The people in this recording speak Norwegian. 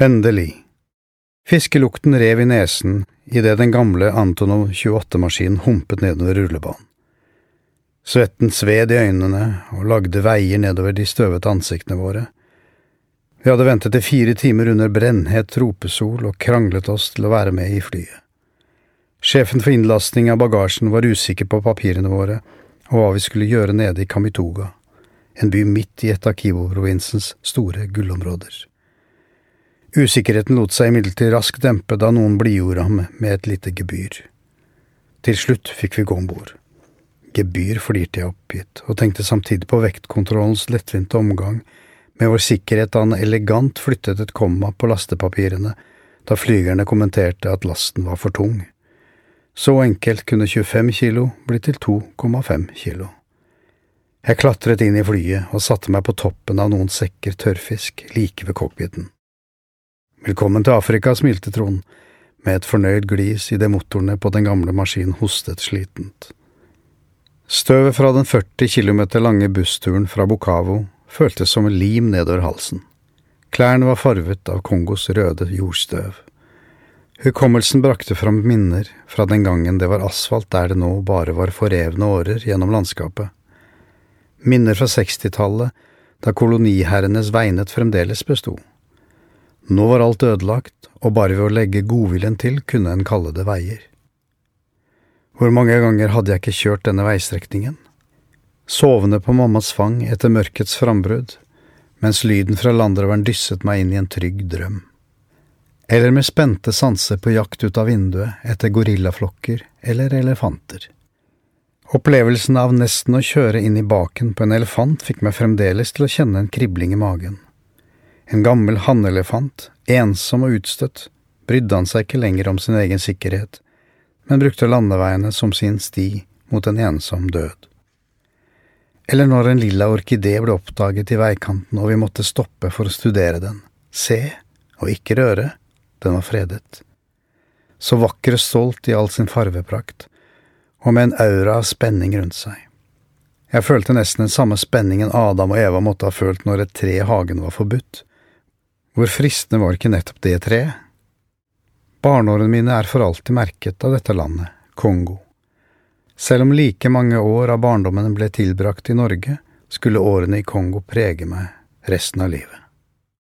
Endelig. Fiskelukten rev i nesen idet den gamle Antonov 28-maskinen humpet nedover rullebanen. Svetten sved i øynene og lagde veier nedover de støvete ansiktene våre. Vi hadde ventet i fire timer under brennhet tropesol og kranglet oss til å være med i flyet. Sjefen for innlasting av bagasjen var usikker på papirene våre og hva vi skulle gjøre nede i Kamituga, en by midt i et av Kivo-provinsens store gullområder. Usikkerheten lot seg imidlertid raskt dempe da noen blidgjorde ham med et lite gebyr. Til slutt fikk vi gå om bord. Gebyr, flirte jeg oppgitt, og tenkte samtidig på vektkontrollens lettvinte omgang med vår sikkerhet da han elegant flyttet et komma på lastepapirene da flygerne kommenterte at lasten var for tung. Så enkelt kunne 25 kilo bli til 2,5 kilo. Jeg klatret inn i flyet og satte meg på toppen av noen sekker tørrfisk like ved cockpiten. Velkommen til Afrika, smilte Trond, med et fornøyd glis idet motorene på den gamle maskinen hostet slitent. Støvet fra den 40 kilometer lange bussturen fra Bukavo føltes som lim nedover halsen. Klærne var farvet av Kongos røde jordstøv. Hukommelsen brakte fram minner fra den gangen det var asfalt der det nå bare var forrevne årer gjennom landskapet. Minner fra 60-tallet, da koloniherrenes veinet fremdeles bestod. Nå var alt ødelagt, og bare ved å legge godviljen til kunne en kalle det veier. Hvor mange ganger hadde jeg ikke kjørt denne veistrekningen? Sovende på mammas fang etter mørkets frambrudd, mens lyden fra landroveren dysset meg inn i en trygg drøm. Eller med spente sanser på jakt ut av vinduet etter gorillaflokker eller elefanter. Opplevelsen av nesten å kjøre inn i baken på en elefant fikk meg fremdeles til å kjenne en kribling i magen. En gammel hannelefant, ensom og utstøtt, brydde han seg ikke lenger om sin egen sikkerhet, men brukte landeveiene som sin sti mot en ensom død. Eller når en lilla orkidé ble oppdaget i veikanten og vi måtte stoppe for å studere den, se og ikke røre, den var fredet. Så vakker og stolt i all sin farveprakt, og med en aura av spenning rundt seg. Jeg følte nesten den samme spenningen Adam og Eva måtte ha følt når et tre i hagen var forbudt, hvor fristende var ikke nettopp det treet? Barneårene mine er for alltid merket av dette landet, Kongo. Selv om like mange år av barndommen ble tilbrakt i Norge, skulle årene i Kongo prege meg resten av livet.